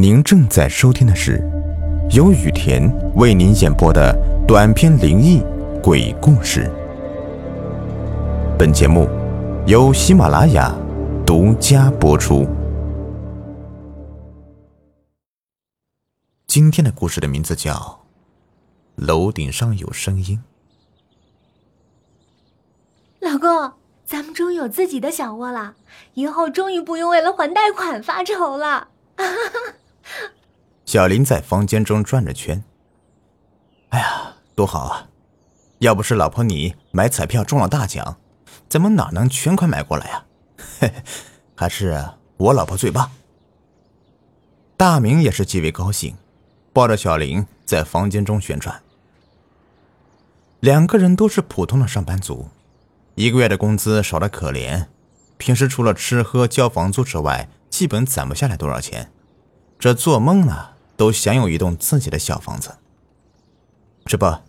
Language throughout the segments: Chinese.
您正在收听的是由雨田为您演播的短篇灵异鬼故事。本节目由喜马拉雅独家播出。今天的故事的名字叫《楼顶上有声音》。老公，咱们终于有自己的小窝了，以后终于不用为了还贷款发愁了。小林在房间中转着圈。哎呀，多好啊！要不是老婆你买彩票中了大奖，咱们哪能全款买过来呀？嘿嘿，还是我老婆最棒。大明也是极为高兴，抱着小林在房间中旋转。两个人都是普通的上班族，一个月的工资少得可怜，平时除了吃喝交房租之外，基本攒不下来多少钱。这做梦呢，都想有一栋自己的小房子。这不，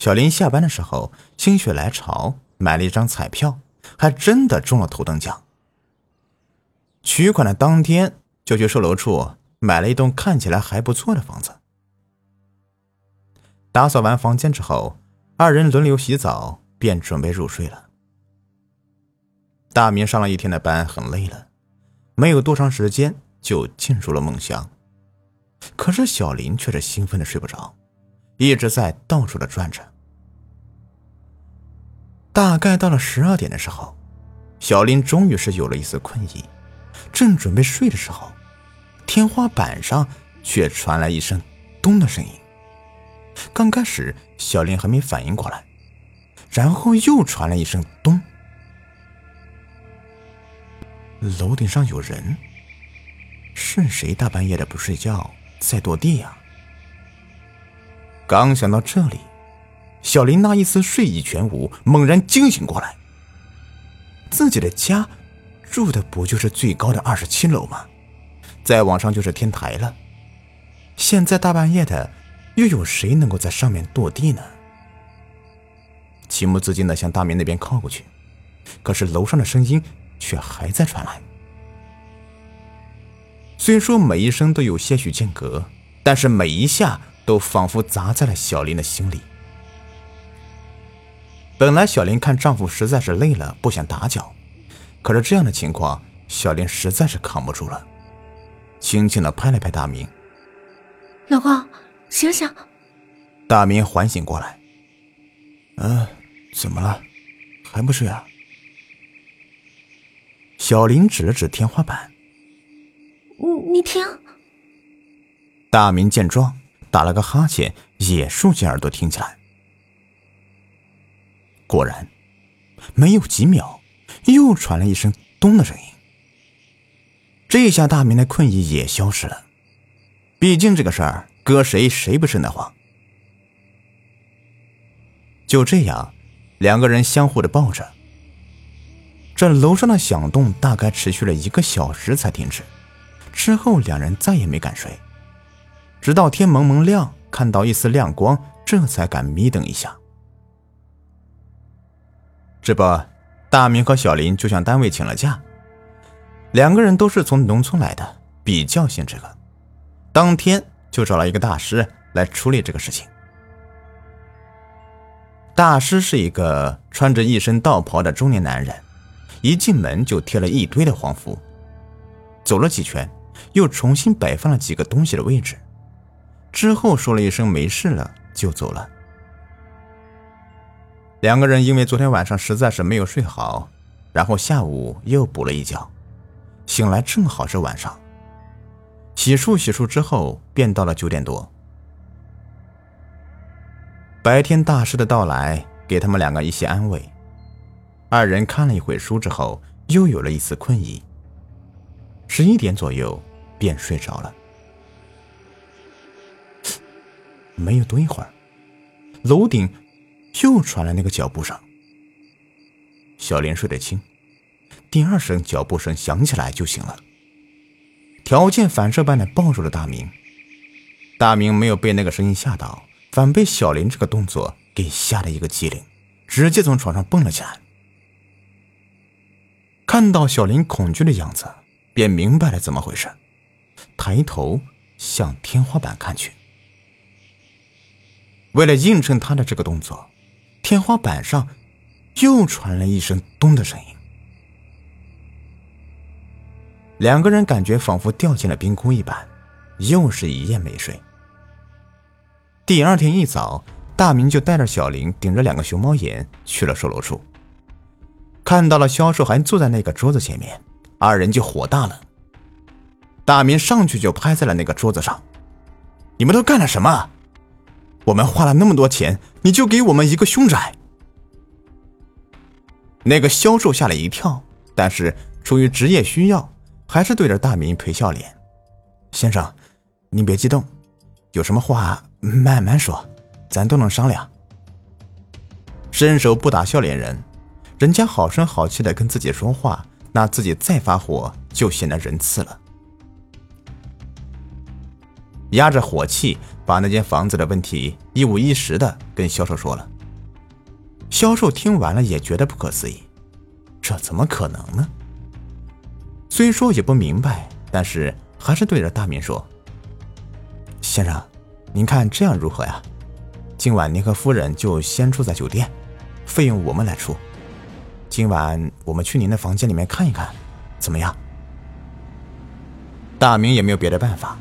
小林下班的时候心血来潮买了一张彩票，还真的中了头等奖。取款的当天就去售楼处买了一栋看起来还不错的房子。打扫完房间之后，二人轮流洗澡，便准备入睡了。大明上了一天的班，很累了，没有多长时间。就进入了梦乡，可是小林却是兴奋的睡不着，一直在到处的转着。大概到了十二点的时候，小林终于是有了一丝困意，正准备睡的时候，天花板上却传来一声“咚”的声音。刚开始小林还没反应过来，然后又传来一声“咚”，楼顶上有人。是谁大半夜的不睡觉在跺地呀？刚想到这里，小林那一丝睡意全无，猛然惊醒过来。自己的家住的不就是最高的二十七楼吗？再往上就是天台了。现在大半夜的，又有谁能够在上面跺地呢？情不自禁的向大明那边靠过去，可是楼上的声音却还在传来。虽说每一声都有些许间隔，但是每一下都仿佛砸在了小林的心里。本来小林看丈夫实在是累了，不想打搅，可是这样的情况，小林实在是扛不住了，轻轻的拍了拍大明：“老公，醒醒！”大明缓醒过来：“嗯，怎么了？还不睡啊？”小林指了指天花板。你你听，大明见状，打了个哈欠，也竖起耳朵听起来。果然，没有几秒，又传来一声“咚”的声音。这下大明的困意也消失了。毕竟这个事儿，搁谁谁不瘆得慌。就这样，两个人相互的抱着。这楼上的响动大概持续了一个小时才停止。之后，两人再也没敢睡，直到天蒙蒙亮，看到一丝亮光，这才敢眯瞪一下。这不，大明和小林就向单位请了假，两个人都是从农村来的，比较信这个，当天就找了一个大师来处理这个事情。大师是一个穿着一身道袍的中年男人，一进门就贴了一堆的黄符，走了几圈。又重新摆放了几个东西的位置，之后说了一声没事了就走了。两个人因为昨天晚上实在是没有睡好，然后下午又补了一觉，醒来正好是晚上。洗漱洗漱之后，便到了九点多。白天大师的到来给他们两个一些安慰，二人看了一会书之后，又有了一丝困意。十一点左右。便睡着了。没有多一会儿，楼顶又传来那个脚步声。小林睡得轻，第二声脚步声响起来就醒了，条件反射般的抱住了大明。大明没有被那个声音吓到，反被小林这个动作给吓了一个机灵，直接从床上蹦了起来。看到小林恐惧的样子，便明白了怎么回事。抬头向天花板看去。为了映衬他的这个动作，天花板上又传来一声“咚”的声音。两个人感觉仿佛掉进了冰窟一般，又是一夜没睡。第二天一早，大明就带着小林，顶着两个熊猫眼去了售楼处，看到了销售还坐在那个桌子前面，二人就火大了。大明上去就拍在了那个桌子上：“你们都干了什么？我们花了那么多钱，你就给我们一个凶宅？”那个销售吓了一跳，但是出于职业需要。还是对着大明赔笑脸，先生，您别激动，有什么话慢慢说，咱都能商量。伸手不打笑脸人，人家好声好气的跟自己说话，那自己再发火就显得仁慈了。压着火气，把那间房子的问题一五一十的跟销售说了。销售听完了也觉得不可思议，这怎么可能呢？虽说也不明白，但是还是对着大明说：“先生，您看这样如何呀？今晚您和夫人就先住在酒店，费用我们来出。今晚我们去您的房间里面看一看，怎么样？”大明也没有别的办法，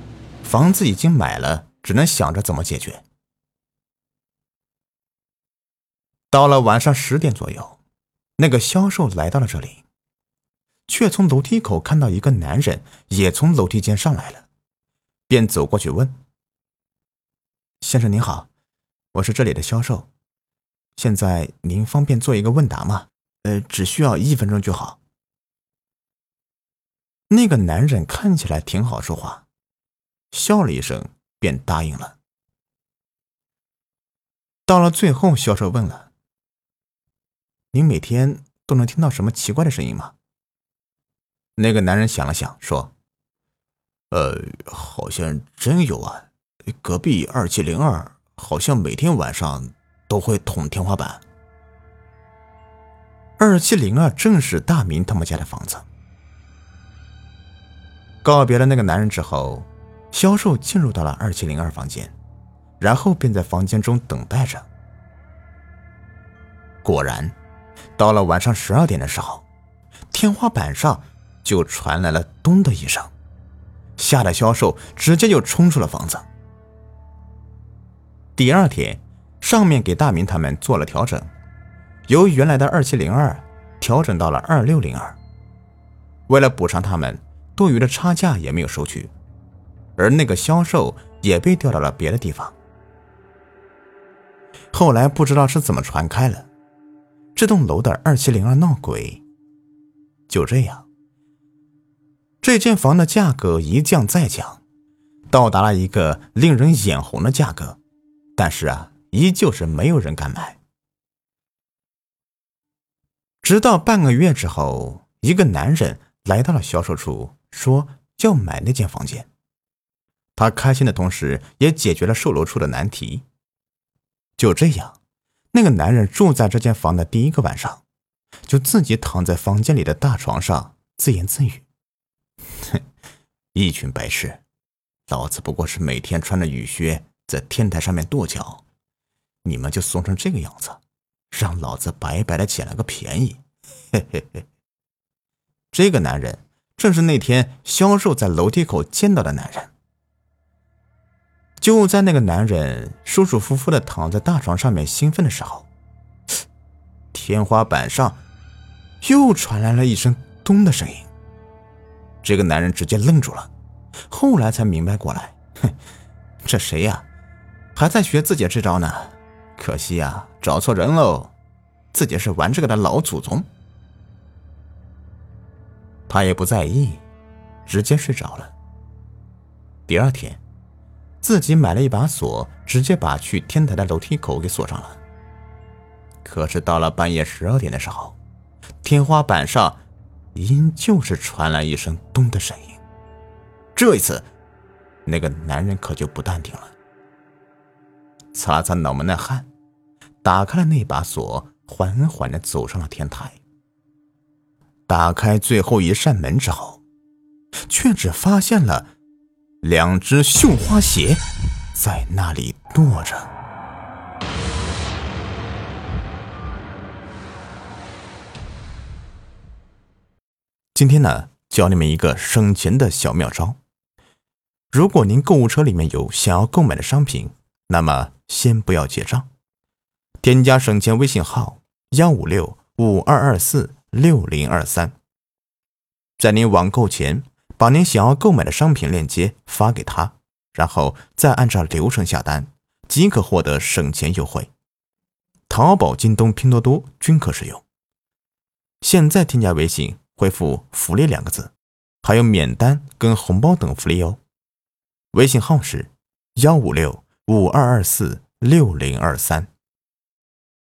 房子已经买了，只能想着怎么解决。到了晚上十点左右，那个销售来到了这里。却从楼梯口看到一个男人也从楼梯间上来了，便走过去问：“先生您好，我是这里的销售，现在您方便做一个问答吗？呃，只需要一分钟就好。”那个男人看起来挺好说话，笑了一声便答应了。到了最后，销售问了：“您每天都能听到什么奇怪的声音吗？”那个男人想了想，说：“呃，好像真有啊，隔壁二七零二好像每天晚上都会捅天花板。二七零二正是大明他们家的房子。”告别了那个男人之后，销售进入到了二七零二房间，然后便在房间中等待着。果然，到了晚上十二点的时候，天花板上。就传来了“咚”的一声，吓得销售直接就冲出了房子。第二天，上面给大明他们做了调整，由原来的二七零二调整到了二六零二。为了补偿他们，多余的差价也没有收取，而那个销售也被调到了别的地方。后来不知道是怎么传开了，这栋楼的二七零二闹鬼。就这样。这间房的价格一降再降，到达了一个令人眼红的价格，但是啊，依旧是没有人敢买。直到半个月之后，一个男人来到了销售处，说要买那间房间。他开心的同时，也解决了售楼处的难题。就这样，那个男人住在这间房的第一个晚上，就自己躺在房间里的大床上自言自语。哼，一群白痴！老子不过是每天穿着雨靴在天台上面跺脚，你们就怂成这个样子，让老子白白的捡了个便宜！嘿嘿嘿。这个男人正是那天销售在楼梯口见到的男人。就在那个男人舒舒服服的躺在大床上面兴奋的时候，天花板上又传来了一声“咚”的声音。这个男人直接愣住了，后来才明白过来，哼，这谁呀？还在学自己这招呢？可惜呀，找错人喽！自己是玩这个的老祖宗。他也不在意，直接睡着了。第二天，自己买了一把锁，直接把去天台的楼梯口给锁上了。可是到了半夜十二点的时候，天花板上。依旧是传来一声“咚”的声音，这一次，那个男人可就不淡定了，擦擦脑门的汗，打开了那把锁，缓缓的走上了天台。打开最后一扇门之后，却只发现了两只绣花鞋在那里跺着。今天呢，教你们一个省钱的小妙招。如果您购物车里面有想要购买的商品，那么先不要结账，添加省钱微信号幺五六五二二四六零二三，在您网购前。把您想要购买的商品链接发给他，然后再按照流程下单，即可获得省钱优惠。淘宝、京东、拼多多均可使用。现在添加微信，回复“福利”两个字，还有免单跟红包等福利哦。微信号是幺五六五二二四六零二三。